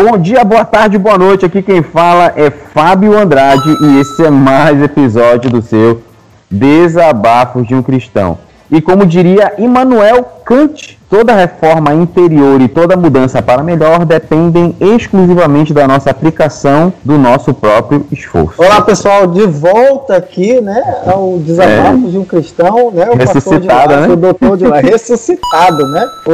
Bom dia, boa tarde, boa noite. Aqui quem fala é Fábio Andrade e esse é mais episódio do seu Desabafos de um Cristão. E como diria Immanuel Kant, toda reforma interior e toda mudança para melhor dependem exclusivamente da nossa aplicação, do nosso próprio esforço. Olá pessoal, de volta aqui, né, ao Desabafos é. de um Cristão, né, o ressuscitado, lá, né? o doutor de lá, ressuscitado, né, o,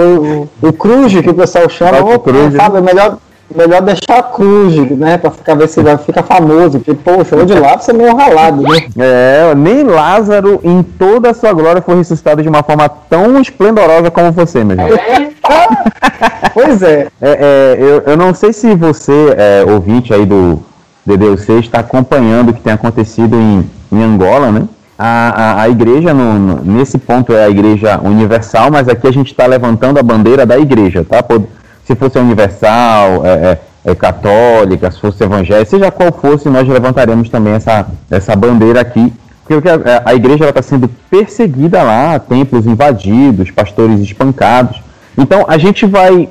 o, o Cruz que o pessoal chama, o Cruz, sabe, é melhor melhor deixar a cruz, né? Pra ficar, ver se fica famoso. Porque, poxa, o de lá você é meio ralado, né? É, nem Lázaro, em toda a sua glória, foi ressuscitado de uma forma tão esplendorosa como você, meu irmão. É. pois é. é, é eu, eu não sei se você, é, ouvinte aí do DDUC, está acompanhando o que tem acontecido em, em Angola, né? A, a, a igreja, no, no, nesse ponto, é a igreja universal, mas aqui a gente está levantando a bandeira da igreja, tá? Se fosse universal, é, é, é, católica, se fosse evangélica, seja qual fosse, nós levantaremos também essa, essa bandeira aqui. Porque a, a igreja está sendo perseguida lá, templos invadidos, pastores espancados. Então a gente vai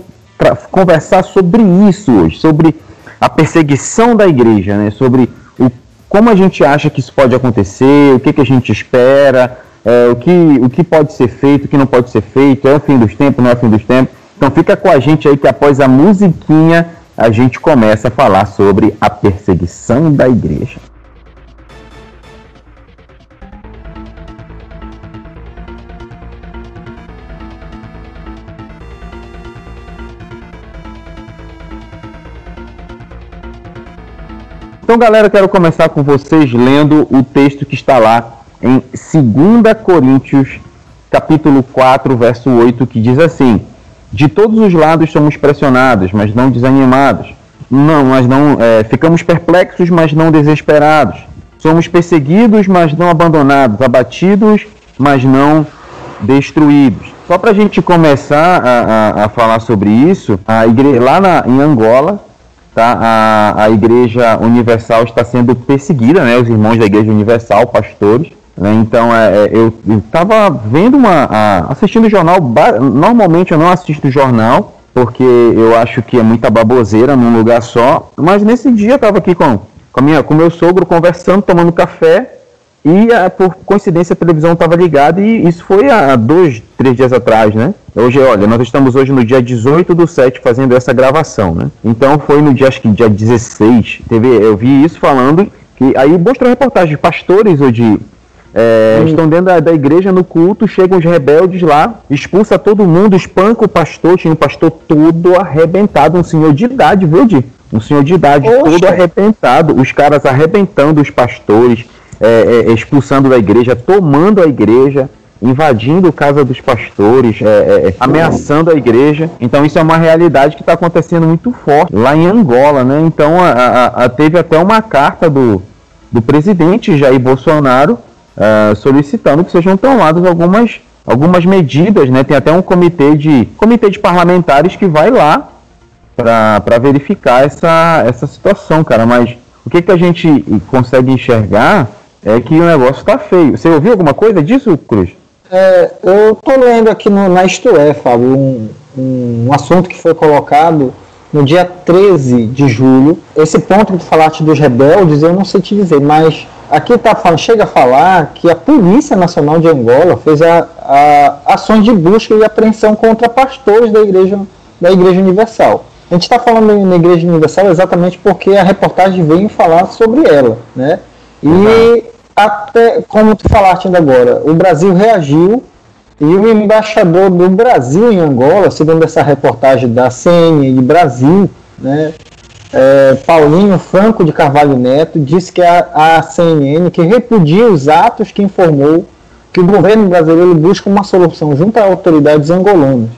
conversar sobre isso hoje, sobre a perseguição da igreja, né? sobre o, como a gente acha que isso pode acontecer, o que, que a gente espera, é, o, que, o que pode ser feito, o que não pode ser feito, é o fim dos tempos, não é o fim dos tempos. Então fica com a gente aí que após a musiquinha a gente começa a falar sobre a perseguição da igreja. Então, galera, quero começar com vocês lendo o texto que está lá em 2 Coríntios, capítulo 4, verso 8, que diz assim: de todos os lados somos pressionados, mas não desanimados. Não, mas não é, ficamos perplexos, mas não desesperados. Somos perseguidos, mas não abandonados, abatidos, mas não destruídos. Só para a gente começar a, a, a, falar sobre isso, a igreja, lá na, em Angola, tá, a, a Igreja Universal está sendo perseguida, né, os irmãos da Igreja Universal, pastores, né? Então, é, é eu estava vendo uma. A, assistindo o jornal. Normalmente eu não assisto jornal, porque eu acho que é muita baboseira num lugar só. Mas nesse dia eu estava aqui com, com, minha, com meu sogro conversando, tomando café. E a, por coincidência a televisão estava ligada e isso foi há dois, três dias atrás, né? Hoje, olha, nós estamos hoje no dia 18 do 7 fazendo essa gravação, né? Então foi no dia, acho que dia 16, teve, eu vi isso falando que aí mostrou reportagem de pastores ou de é, hum. Estão dentro da, da, igreja no culto, chegam os rebeldes lá, expulsa todo mundo, espanca o pastor, tinha um pastor todo arrebentado, um senhor de idade, viu, Di? Um senhor de idade Oxa. todo arrebentado, os caras arrebentando os pastores, é, é, expulsando da igreja, tomando a igreja, invadindo casa dos pastores, é, é, é, ameaçando a igreja. Então isso é uma realidade que está acontecendo muito forte lá em Angola, né? Então a, a, a, teve até uma carta do, do presidente Jair Bolsonaro uh, solicitando que sejam tomadas algumas, algumas medidas, né? Tem até um comitê de, comitê de parlamentares que vai lá para verificar essa, essa situação, cara. Mas o que, que a gente consegue enxergar é que o negócio está feio. Você ouviu alguma coisa disso, Cruz? É, eu estou lendo aqui no, na Isto É, Fábio, um, um, um assunto que foi colocado no dia 13 de julho. Esse ponto que tu falaste dos rebeldes, eu não sei te dizer, mas aqui tá chega a falar que a Polícia Nacional de Angola fez a, a, ações de busca e apreensão contra pastores da Igreja, da igreja Universal. A gente está falando na Igreja Universal exatamente porque a reportagem veio falar sobre ela, né? E uhum. até, como tu falaste ainda agora, o Brasil reagiu e o embaixador do Brasil em Angola, segundo essa reportagem da CNN Brasil, né, é, Paulinho Franco de Carvalho Neto disse que a, a CNN que repudia os atos que informou que o governo brasileiro busca uma solução junto a autoridades angolanas.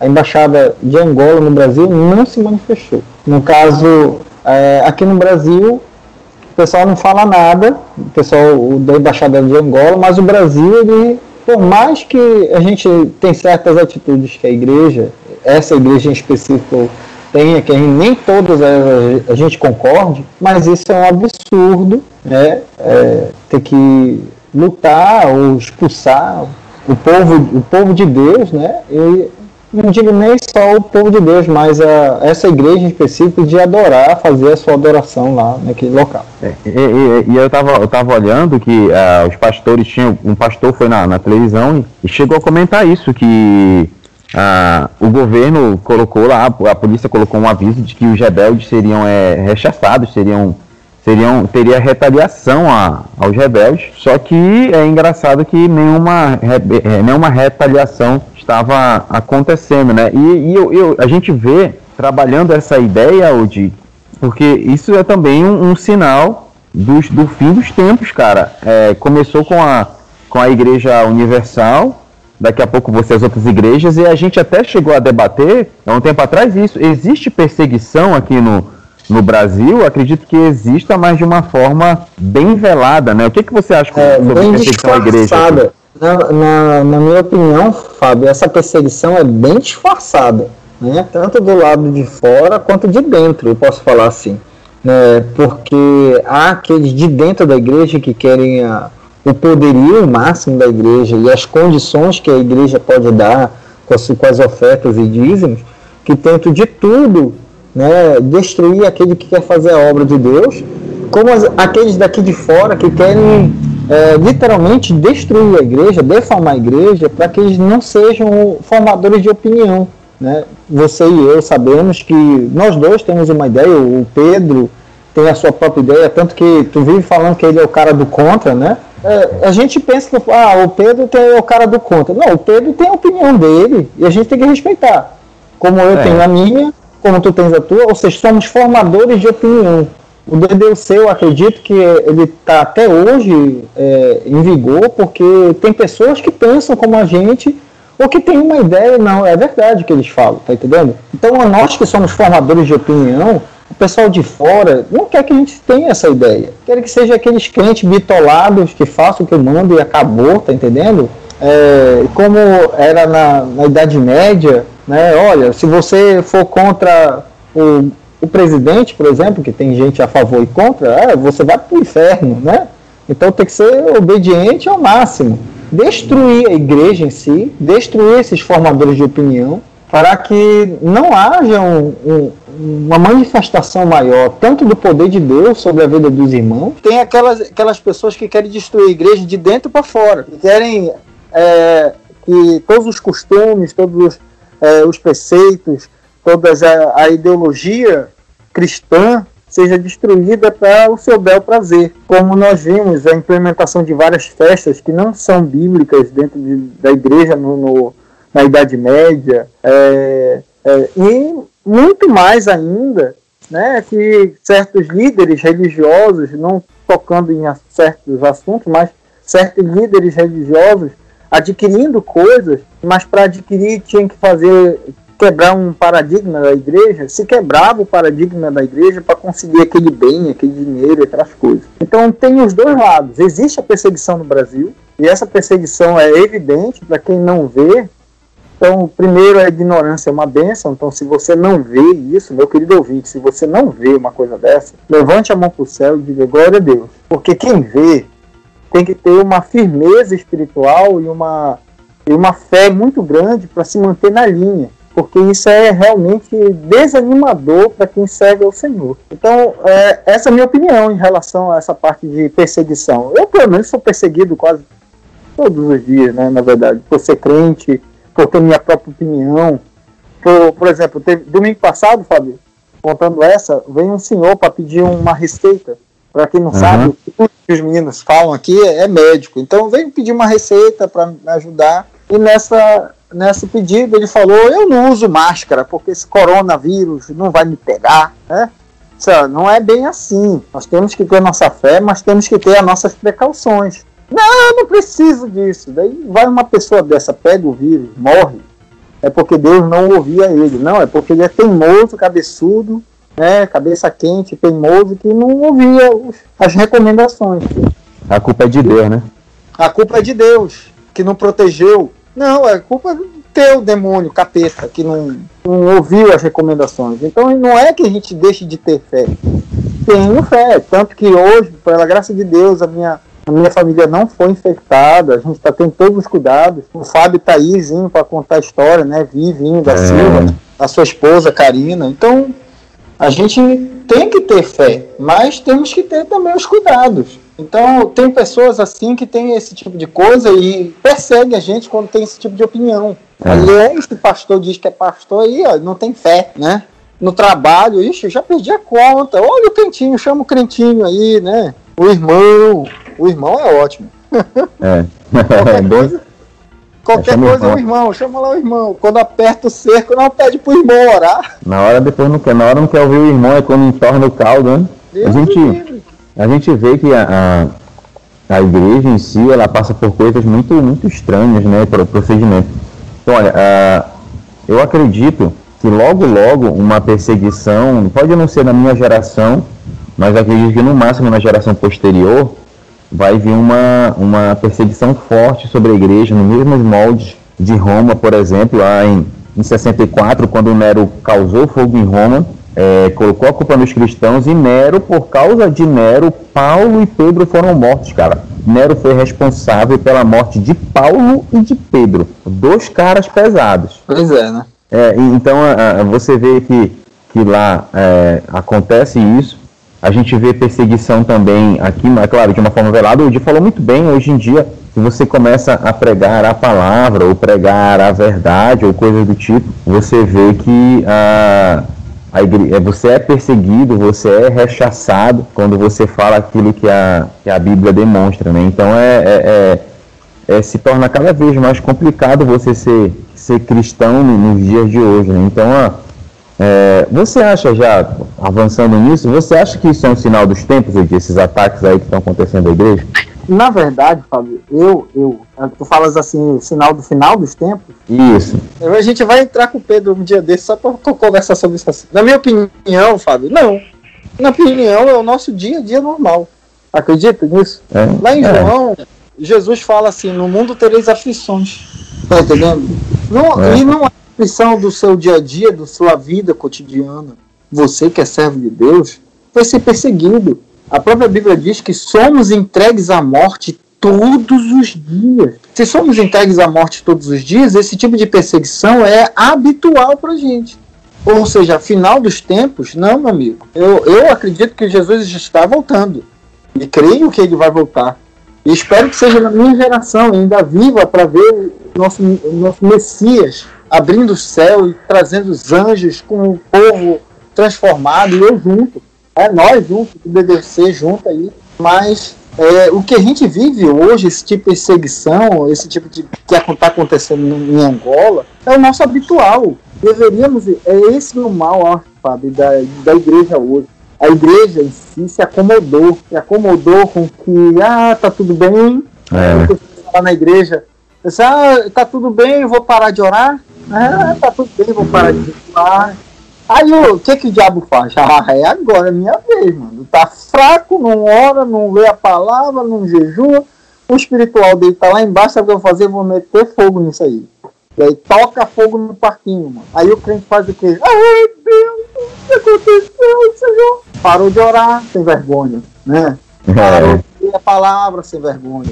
A embaixada de Angola no Brasil não se manifestou. No caso, é, aqui no Brasil, o pessoal não fala nada, o pessoal da embaixada de Angola, mas o Brasil, ele, por mais que a gente tem certas atitudes que a igreja, essa igreja em específico, tenha, que nem todas a, a, gente concorde, mas isso é um absurdo, né? É, ter que lutar ou expulsar o povo, o povo de Deus, né? E não digo nem só o povo de Deus, mas a, essa igreja em específico de adorar, fazer a sua adoração lá naquele local. É, e, e, e, eu estava eu tava olhando que uh, os pastores tinham. Um pastor foi na, na televisão e chegou a comentar isso, que uh, o governo colocou lá, a polícia colocou um aviso de que os rebeldes seriam é, rechaçados, seriam seriam teria retaliação a, aos rebeldes. Só que é engraçado que nenhuma, é, nenhuma retaliação estava acontecendo, né? E, e eu, eu, a gente vê trabalhando essa ideia, Odi, porque isso é também um, um sinal dos, do fim dos tempos, cara. É, começou com a, com a Igreja Universal, daqui a pouco você as outras igrejas, e a gente até chegou a debater, há um tempo atrás, isso. Existe perseguição aqui no, no Brasil, acredito que exista, mas de uma forma bem velada, né? O que, que você acha é, sobre bem perseguição à igreja? Na, na, na, minha opinião, Fábio, essa perseguição é bem disfarçada, né? Tanto do lado de fora quanto de dentro, eu posso falar assim. Né? Porque há aqueles de dentro da igreja que querem a, o poderio máximo da igreja e as condições que a igreja pode dar com as, com as ofertas e dízimos, que tentam de tudo né, destruir aquele que quer fazer a obra de Deus, como as, aqueles daqui de fora que querem é, literalmente destruir a igreja, deformar a igreja, para que eles não sejam formadores de opinião. Né? Você e eu sabemos que nós dois temos uma ideia, o Pedro tem a sua própria ideia, tanto que tu vive falando que ele é o cara do contra, né? É, a gente pensa que ah, o Pedro tem, é o cara do contra. Não, o Pedro tem a opinião dele e a gente tem que respeitar. Como eu é. tenho a minha, como tu tens a tua, ou seja, somos formadores de opinião. O DDC, eu acredito que ele está até hoje é, em vigor, porque tem pessoas que pensam como a gente, ou que tem uma ideia, não, é verdade que eles falam, tá entendendo? Então, nós que somos formadores de opinião, o pessoal de fora não quer que a gente tenha essa ideia. Quer que seja aqueles crentes bitolados que façam o que eu mando e acabou, tá entendendo? É, como era na, na Idade Média, né? Olha, se você for contra o, o presidente, por exemplo, que tem gente a favor e contra, é, você vai para o inferno, né? Então tem que ser obediente ao máximo. Destruir a igreja em si, destruir esses formadores de opinião, para que não haja um, um, uma manifestação maior, tanto do poder de Deus sobre a vida dos irmãos. Tem aquelas, aquelas pessoas que querem destruir a igreja de dentro para fora, que querem é, que todos os costumes, todos os é, os preceitos, toda a, a ideologia cristã seja destruída para o seu bel prazer. Como nós vimos a implementação de várias festas que não são bíblicas dentro de, da igreja no, no, na Idade Média, é, é, e muito mais ainda, né, que certos líderes religiosos, não tocando em certos assuntos, mas certos líderes religiosos adquirindo coisas, mas para adquirir tinha que fazer quebrar um paradigma da igreja, se quebrava o paradigma da igreja para conseguir aquele bem, aquele dinheiro, aquelas coisas. Então tem os dois lados. Existe a perseguição no Brasil, e essa perseguição é evidente para quem não vê. Então, primeiro, a ignorância é uma benção. Então, se você não vê isso, meu querido ouvinte, se você não vê uma coisa dessa, levante a mão para o céu e diga glória a Deus. Porque quem vê tem que ter uma firmeza espiritual e uma, e uma fé muito grande para se manter na linha, porque isso é realmente desanimador para quem serve ao Senhor. Então, é, essa é a minha opinião em relação a essa parte de perseguição. Eu, pelo menos, sou perseguido quase todos os dias, né, na verdade, por ser crente, por ter minha própria opinião. Por, por exemplo, teve, domingo passado, Fábio, contando essa, veio um senhor para pedir uma receita para quem não uhum. sabe, tudo que os meninos falam aqui é, é médico. Então vem pedir uma receita para me ajudar. E nessa, nesse pedido ele falou: Eu não uso máscara porque esse coronavírus não vai me pegar. Né? Não é bem assim. Nós temos que ter nossa fé, mas temos que ter as nossas precauções. Não, não preciso disso. Daí vai uma pessoa dessa, pega o vírus, morre. É porque Deus não ouvia ele. Não, é porque ele é teimoso, cabeçudo né, cabeça quente, teimoso, que não ouvia as recomendações. A culpa é de Deus, né? A culpa é de Deus, que não protegeu. Não, é culpa do teu demônio, capeta, que não, não ouviu as recomendações. Então não é que a gente deixe de ter fé. Tenho fé, tanto que hoje, pela graça de Deus, a minha, A minha família não foi infectada, a gente está tendo todos os cuidados. O Fábio tá aí, para contar a história, né? Vivinho da é. Silva, a sua esposa, Karina. Então, a gente tem que ter fé, mas temos que ter também os cuidados. Então, tem pessoas assim que têm esse tipo de coisa e perseguem a gente quando tem esse tipo de opinião. É. Aí, esse pastor diz que é pastor aí, ó, não tem fé, né? No trabalho, ixi, já perdi a conta. Olha o crentinho, chama o crentinho aí, né? O irmão. O irmão é ótimo. É. Qualquer coisa, qualquer coisa o irmão, chama lá o irmão. Quando aperta o cerco, não pede pro irmão orar. Na hora depois não quer, na hora não quer ouvir o irmão, é quando entorna o caldo, né? Deus a gente, a gente vê que a, a, a, igreja em si, ela passa por coisas muito, muito estranhas, né, para o procedimento. Então, olha, a, eu acredito que logo, logo, uma perseguição, pode não ser na minha geração, mas acredito que no máximo na geração posterior, vai vir uma, uma perseguição forte sobre a igreja, no mesmo molde de Roma, por exemplo, lá em, em 64, quando Nero causou fogo em Roma, é, colocou a culpa nos cristãos e Nero, por causa de Nero, Paulo e Pedro foram mortos, cara. Nero foi responsável pela morte de Paulo e de Pedro, dois caras pesados. Pois é, né? É, então a, a, você vê que, que lá é, acontece isso. A gente vê perseguição também aqui, mas claro, de uma forma velada. O Edi falou muito bem, hoje em dia, se você começa a pregar a palavra, ou pregar a verdade, ou coisa do tipo, você vê que a a é, você é perseguido, você é rechaçado quando você fala aquilo que a, que a Bíblia demonstra, né? Então é, é, é, é se torna cada vez mais complicado você ser, ser cristão nos dias de hoje, né? Então, é, você acha já, avançando nisso, você acha que isso é um sinal dos tempos, esses ataques aí que estão acontecendo na igreja? Na verdade, Fábio, eu, eu, tu falas assim, sinal do final dos tempos. Isso. A gente vai entrar com o Pedro um dia desse só para conversar sobre isso. Assim. Na minha opinião, Fábio, não. Na opinião, é o nosso dia a dia normal. Acredita nisso? É, Lá em é. João, Jesus fala assim: no mundo tereis aflições. Tá entendendo? Não, é. E não é aflição do seu dia a dia, da sua vida cotidiana. Você que é servo de Deus, vai ser perseguido a própria Bíblia diz que somos entregues à morte todos os dias. Se somos entregues à morte todos os dias, esse tipo de perseguição é habitual para a gente. Ou seja, final dos tempos, não, meu amigo. Eu, eu acredito que Jesus está voltando. E creio que ele vai voltar. E espero que seja na minha geração, ainda viva, para ver nosso, nosso Messias abrindo o céu e trazendo os anjos com o povo transformado e eu junto é nós juntos, o BBC junto aí, mas é, o que a gente vive hoje, esse tipo de perseguição, esse tipo de que está acontecendo em Angola, é o nosso habitual. Deveríamos, é esse o mal, ó, Fábio, da, da igreja hoje. A igreja em si se acomodou, se acomodou com que, ah, tá tudo bem, é. lá na igreja, disse, ah, tá tudo bem, vou parar de orar, ah, tá tudo bem, vou parar de orar, Aí o que que o diabo faz? Ah, é agora, é minha vez, mano. Tá fraco, não ora, não lê a palavra, não jejua. O espiritual dele tá lá embaixo, sabe o que eu vou fazer? Vou meter fogo nisso aí. E aí toca fogo no parquinho, mano. Aí o crente faz o quê? Ai, Deus, o que aconteceu, Senhor? Parou de orar, sem vergonha, né? É. Parou de ler a palavra, sem vergonha.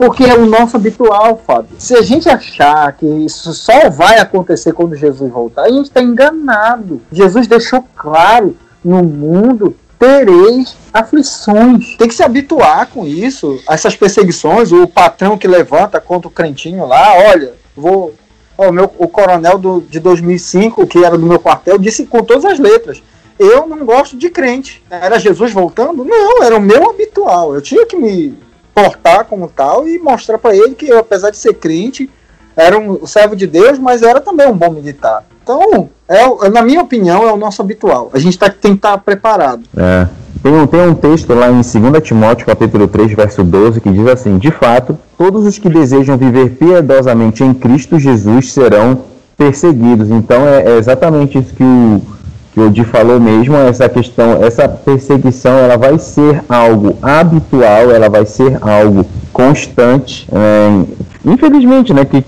Porque é o nosso habitual, Fábio. Se a gente achar que isso só vai acontecer quando Jesus voltar, a gente está enganado. Jesus deixou claro: no mundo tereis aflições. Tem que se habituar com isso, essas perseguições. O patrão que levanta contra o crentinho lá, olha, vou. o, meu, o coronel do, de 2005, que era do meu quartel, disse com todas as letras: Eu não gosto de crente. Era Jesus voltando? Não, era o meu habitual. Eu tinha que me portar como tal e mostrar para ele que apesar de ser crente, era um servo de Deus, mas era também um bom militar. Então, é, na minha opinião, é o nosso habitual. A gente tá, tem que estar tá preparado. É. Tem um, tem um texto lá em 2 Timóteo, capítulo 3, verso 12, que diz assim: De fato, todos os que desejam viver piedosamente em Cristo Jesus serão perseguidos. Então, é, é exatamente isso que o que o Di falou mesmo, essa questão, essa perseguição, ela vai ser algo habitual, ela vai ser algo constante. É, infelizmente, né? Que,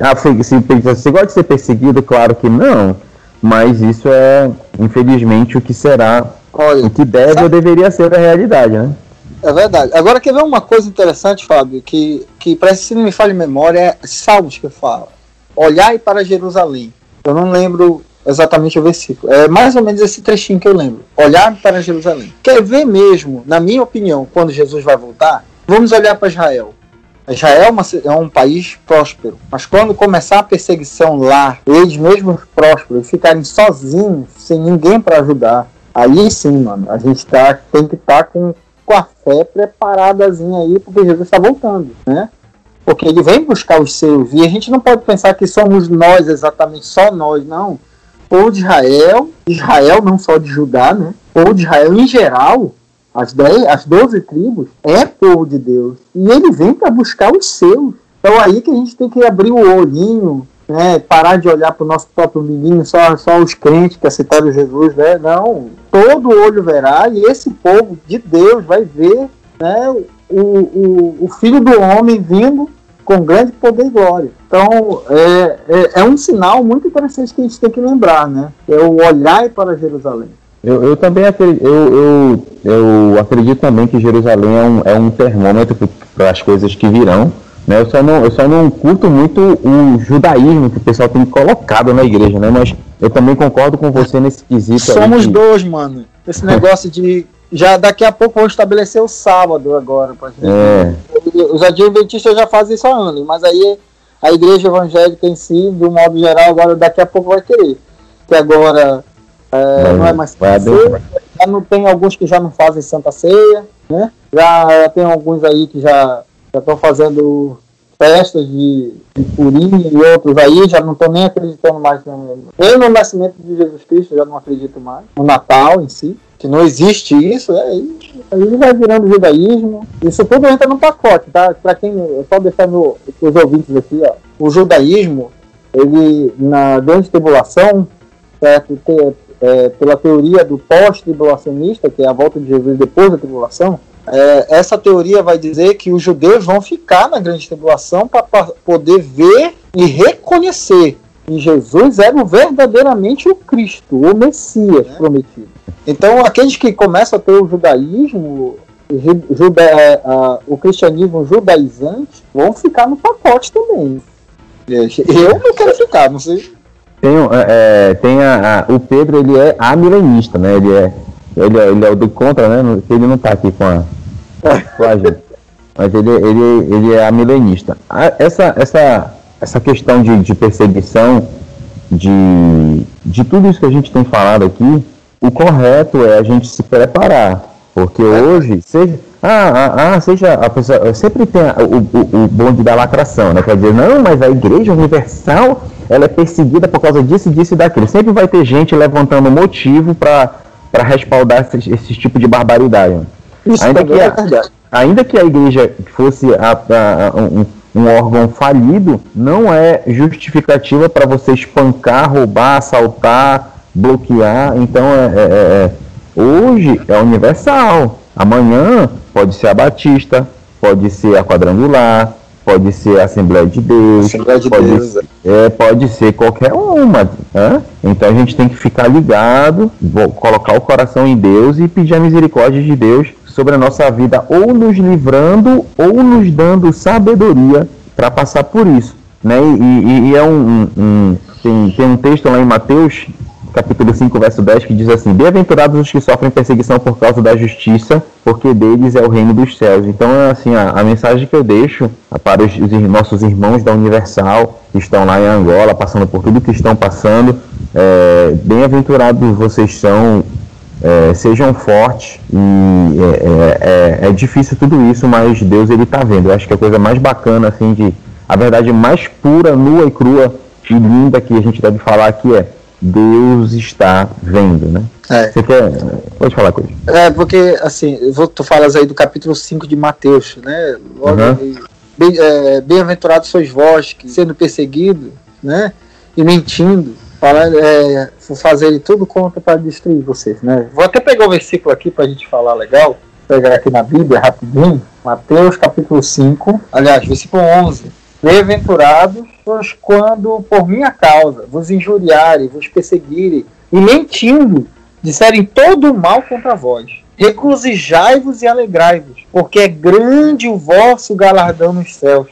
ah, se, se, você gosta de ser perseguido, claro que não, mas isso é, infelizmente, o que será, Olha, o que deve sabe, ou deveria ser a realidade, né? É verdade. Agora, quer ver uma coisa interessante, Fábio, que, que parece que não me falha memória, é Salmos que fala. Olhai para Jerusalém. Eu não lembro exatamente o versículo. É mais ou menos esse trechinho que eu lembro. Olhar para Jerusalém. Quer ver mesmo, na minha opinião, quando Jesus vai voltar? Vamos olhar para Israel. Israel é, é um país próspero, mas quando começar a perseguição lá, eles mesmos prósperos, ficarem sozinhos, sem ninguém para ajudar, aí sim, mano, a gente tá, tem que estar tá com, com a fé preparadazinha aí, porque Jesus está voltando, né? Porque ele vem buscar os seus, e a gente não pode pensar que somos nós exatamente, só nós, não. Ou de Israel, Israel não só de Judá, né? Ou de Israel em geral, as, dez, as 12 tribos, é povo de Deus. E ele vem para buscar os seus. Então aí que a gente tem que abrir o olhinho, né, parar de olhar para o nosso próprio menino, só, só os crentes que aceitaram Jesus, né? Não, todo olho verá e esse povo de Deus vai ver né, o, o, o Filho do Homem vindo com grande poder e glória. Então, é, é, é, um sinal muito interessante que a gente tem que lembrar, né? É o olhar para Jerusalém. Eu, eu também acredito, eu, eu, eu, acredito também que Jerusalém é um, é um termômetro para as coisas que virão. Né? Eu, só não, eu só não curto muito o judaísmo que o pessoal tem colocado na igreja, né? Mas eu também concordo com você nesse quesito. Somos dois, mano. Esse negócio de. Já daqui a pouco vou estabelecer o sábado agora pra gente. É. Os adventistas já fazem isso há anos, mas aí a igreja evangélica em si, de um modo geral, agora daqui a pouco vai querer. Que agora é, não é mais Santa Ceia. Já não tem alguns que já não fazem Santa Ceia, né? Já, já tem alguns aí que já estão fazendo festas de, de Purim e outros aí, já não estou nem acreditando mais no, nem no nascimento de Jesus Cristo, já não acredito mais. No Natal em si, que não existe isso, é, aí, aí vai virando judaísmo. Isso tudo entra no pacote, tá? Para quem, só deixar no, os ouvintes aqui, ó. O judaísmo, ele, na grande tribulação, certo? é, pela teoria do pós-tribulacionista, que é a volta de Jesus depois da tribulação, é, essa teoria vai dizer que os judeus vão ficar na grande tribulação para poder ver e reconhecer que Jesus era verdadeiramente o Cristo, o Messias é. prometido. Então, aqueles que começam a ter o judaísmo, juda, é, a, o cristianismo judaizante, vão ficar no pacote também. Eu não quero ficar, não sei tem, é, é, tem a, a, o Pedro, ele é amilenista, né? Ele é, ele é, ele é o do contra, né? Ele não tá aqui com a, com a gente. Mas ele, ele, ele é amilenista. Essa, essa, essa questão de, de perseguição, de, de tudo isso que a gente tem falado aqui, o correto é a gente se preparar. Porque hoje, seja, ah, ah, ah, seja a pessoa, sempre tem o, o, o bonde da lacração, né? Quer dizer, não, mas a igreja universal ela é perseguida por causa disso, disso e daquilo. Sempre vai ter gente levantando motivo para respaldar esse, esse, tipo de barbaridade. Isso ainda, que é a, ainda que a igreja fosse a, a, um, um, órgão falido, não é justificativa para você espancar, roubar, assaltar, bloquear. Então, é, é, é, é, hoje é universal. Amanhã pode ser a Batista, pode ser a Quadrangular, pode ser a Assembleia de Deus, Assembleia de pode, Deus ser, é. é, pode ser qualquer uma. Né? Então a gente tem que ficar ligado, colocar o coração em Deus e pedir a misericórdia de Deus sobre a nossa vida, ou nos livrando, ou nos dando sabedoria para passar por isso. Né? E, e, e é um, um, um, tem, tem um texto lá em Mateus capítulo 5, verso 10, que diz assim: Bem-aventurados os que sofrem perseguição por causa da justiça, porque deles é o reino dos céus. Então, assim, a, a mensagem que eu deixo para os, os, nossos irmãos da Universal, que estão lá em Angola, passando por tudo que estão passando, é, bem-aventurados vocês são, é, sejam fortes, e é, é, é, é difícil tudo isso, mas Deus ele está vendo. Eu acho que a coisa mais bacana, assim, de a verdade mais pura, nua e crua e linda que a gente deve falar aqui é Deus está vendo, né? É. Você quer. Pode falar coisa. É, porque, assim, tu falas aí do capítulo 5 de Mateus, né? Logo, uhum. bem, é, Bem-aventurados sois vós, que sendo perseguido, né? E mentindo, para, é, fazerem tudo contra para destruir vocês, né? Vou até pegar o versículo aqui para a gente falar legal. Vou pegar aqui na Bíblia rapidinho. Mateus capítulo 5, aliás, versículo 11. Bem-aventurados pois quando por minha causa vos injuriarem, vos perseguirem e mentindo disserem todo o mal contra vós. Regozijai-vos e alegrai-vos, porque é grande o vosso galardão nos céus,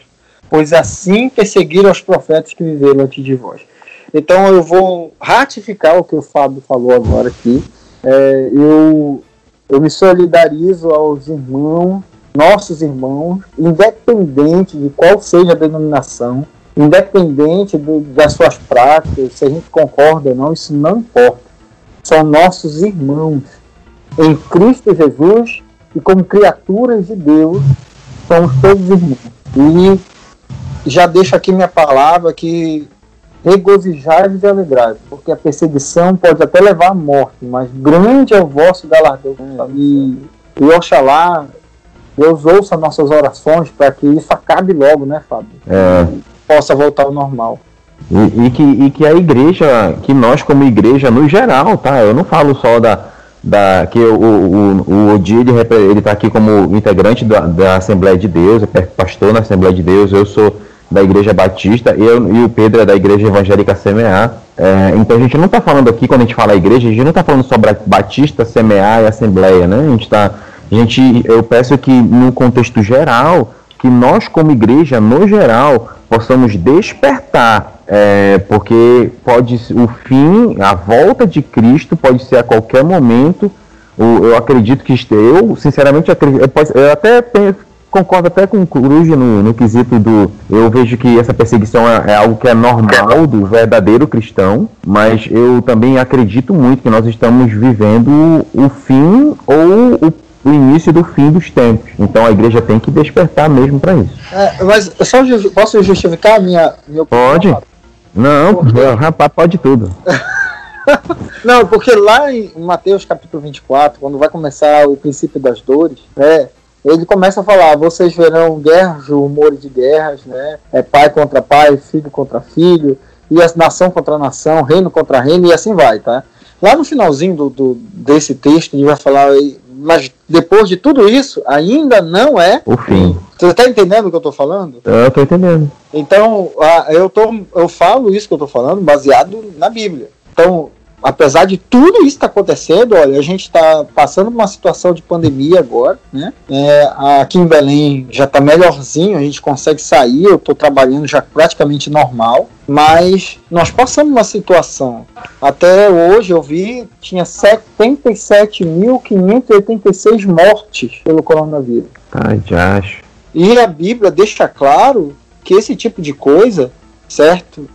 pois assim perseguiram os profetas que viveram antes de vós. Então eu vou ratificar o que o Fábio falou agora aqui. É, eu, eu me solidarizo aos irmãos, nossos irmãos, independente de qual seja a denominação, independente do, das suas práticas, se a gente concorda ou não, isso não importa. São nossos irmãos em Cristo Jesus e como criaturas de Deus, somos todos irmãos. E já deixo aqui minha palavra que regozijai-vos e alegrai porque a perseguição pode até levar à morte, mas grande é o vosso galardão. E, e oxalá Deus ouça nossas orações para que isso acabe logo, né, Fábio? É. Possa voltar ao normal. E, e, que, e que a igreja, que nós como igreja no geral, tá? Eu não falo só da, da que o, o, o Odi, ele, ele tá aqui como integrante da, da Assembleia de Deus, é pastor na Assembleia de Deus, eu sou da Igreja Batista eu, e o Pedro é da Igreja Evangélica CMA. É, então a gente não está falando aqui, quando a gente fala igreja, a gente não está falando sobre Batista, CMA e Assembleia, né? A gente está. A gente, eu peço que no contexto geral, que nós como igreja, no geral, possamos despertar, é, porque pode o fim, a volta de Cristo pode ser a qualquer momento. Eu acredito que eu, sinceramente, acredito, eu, eu até penso, concordo até com o Cruz no, no quesito do. Eu vejo que essa perseguição é, é, algo que é normal do verdadeiro cristão, mas eu também acredito muito que nós estamos vivendo o fim ou o, o início do fim dos tempos. Então a igreja tem que despertar mesmo para isso. É, mas só posso justificar a minha. Meu pode. Não, porque... rapaz, pode tudo. Não, porque lá em Mateus capítulo 24, quando vai começar o princípio das dores, né, ele começa a falar: vocês verão guerras, rumores de guerras, né? É pai contra pai, filho contra filho, e a nação contra nação, reino contra reino, e assim vai, tá? Lá no finalzinho do, do desse texto, ele vai falar: mas depois de tudo isso, ainda não é o fim. Você está entendendo o que eu estou falando? Eu estou entendendo. Então, eu, tô, eu falo isso que eu estou falando baseado na Bíblia. Então, apesar de tudo isso estar tá acontecendo, olha, a gente está passando por uma situação de pandemia agora, né? É, aqui em Belém já está melhorzinho, a gente consegue sair, eu estou trabalhando já praticamente normal, mas nós passamos uma situação. Até hoje eu vi, tinha 77.586 mortes pelo coronavírus. Ai, já acho. E a Bíblia deixa claro que esse tipo de coisa, certo?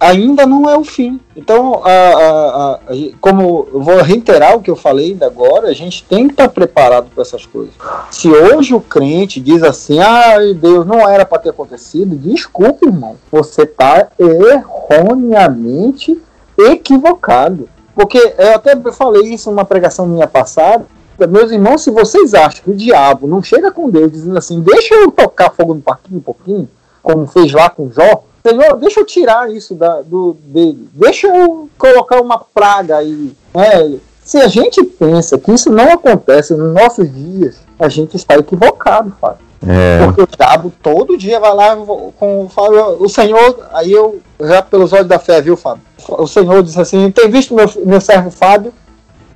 Ainda não é o fim. Então, a, a, a, como eu vou reiterar o que eu falei ainda agora, a gente tem que estar preparado para essas coisas. Se hoje o crente diz assim, ah, Deus, não era para ter acontecido, desculpe, irmão, você está erroneamente equivocado. Porque eu até falei isso numa pregação minha passada. Meus irmãos, se vocês acham que o diabo não chega com Deus dizendo assim, deixa eu tocar fogo no parquinho um pouquinho, como fez lá com Jó, Senhor, deixa eu tirar isso da, do, dele, deixa eu colocar uma praga aí. Né? Se a gente pensa que isso não acontece nos nossos dias, a gente está equivocado, Fábio. É. Porque o diabo todo dia vai lá com o Fábio, o Senhor, aí eu, já pelos olhos da fé, viu, Fábio? O Senhor disse assim: tem visto meu, meu servo Fábio,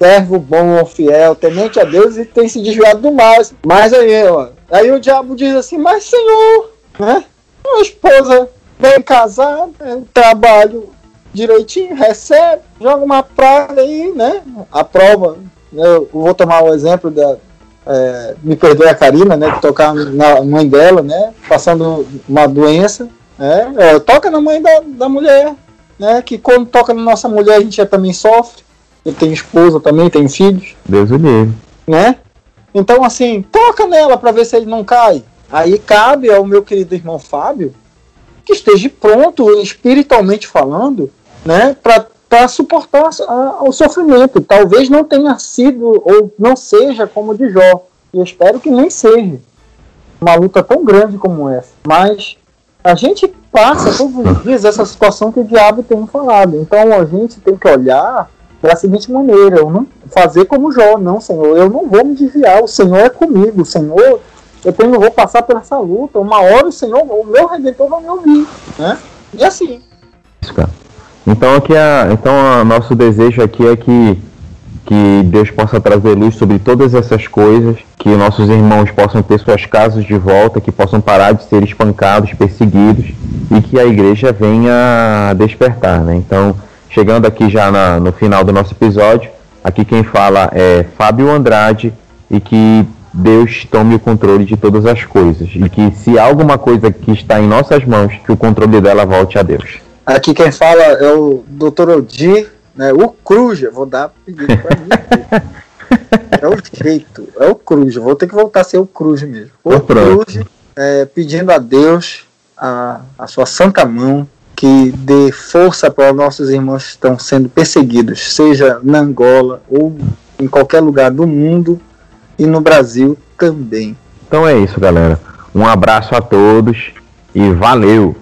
servo bom, fiel, temente a Deus e tem se desviado do mal. Mas aí, ó, aí o diabo diz assim: mas Senhor, né? Minha esposa bem casado, né, trabalho direitinho, recebe, joga uma praga aí, né? A prova, né, eu vou tomar o exemplo da. É, me perdoe a Karina, né? Tocar na mãe dela, né? Passando uma doença. Né, é, toca na mãe da, da mulher, né? Que quando toca na nossa mulher a gente já também sofre. Eu tenho esposa também, tenho filhos. Deus o livre. Né? Então, assim, toca nela para ver se ele não cai. Aí cabe ao meu querido irmão Fábio que esteja pronto, espiritualmente falando, né, para suportar a, o sofrimento. Talvez não tenha sido ou não seja como o de Jó. E espero que nem seja uma luta tão grande como essa. Mas a gente passa todos os dias essa situação que o diabo tem falado. Então a gente tem que olhar da seguinte maneira: eu não fazer como Jó, não, Senhor, eu não vou me desviar. O Senhor é comigo. O Senhor eu tenho, vou passar por essa luta, uma hora o Senhor, o meu Redentor vai me ouvir, né? E assim. Então aqui a, então o nosso desejo aqui é que que Deus possa trazer luz sobre todas essas coisas, que nossos irmãos possam ter suas casas de volta, que possam parar de ser espancados, perseguidos e que a igreja venha despertar, né? Então, chegando aqui já na, no final do nosso episódio, aqui quem fala é Fábio Andrade e que Deus tome o controle de todas as coisas e que se há alguma coisa que está em nossas mãos, que o controle dela volte a Deus. Aqui quem fala é o Dr. Odir, né? O Cruz, vou dar pedido para mim. é o jeito, é o Cruz, vou ter que voltar a ser o Cruz mesmo. O Cruz, é, pedindo a Deus a, a sua santa mão que dê força para os nossos irmãos que estão sendo perseguidos, seja na Angola ou em qualquer lugar do mundo e no Brasil também. Então é isso, galera. Um abraço a todos e valeu!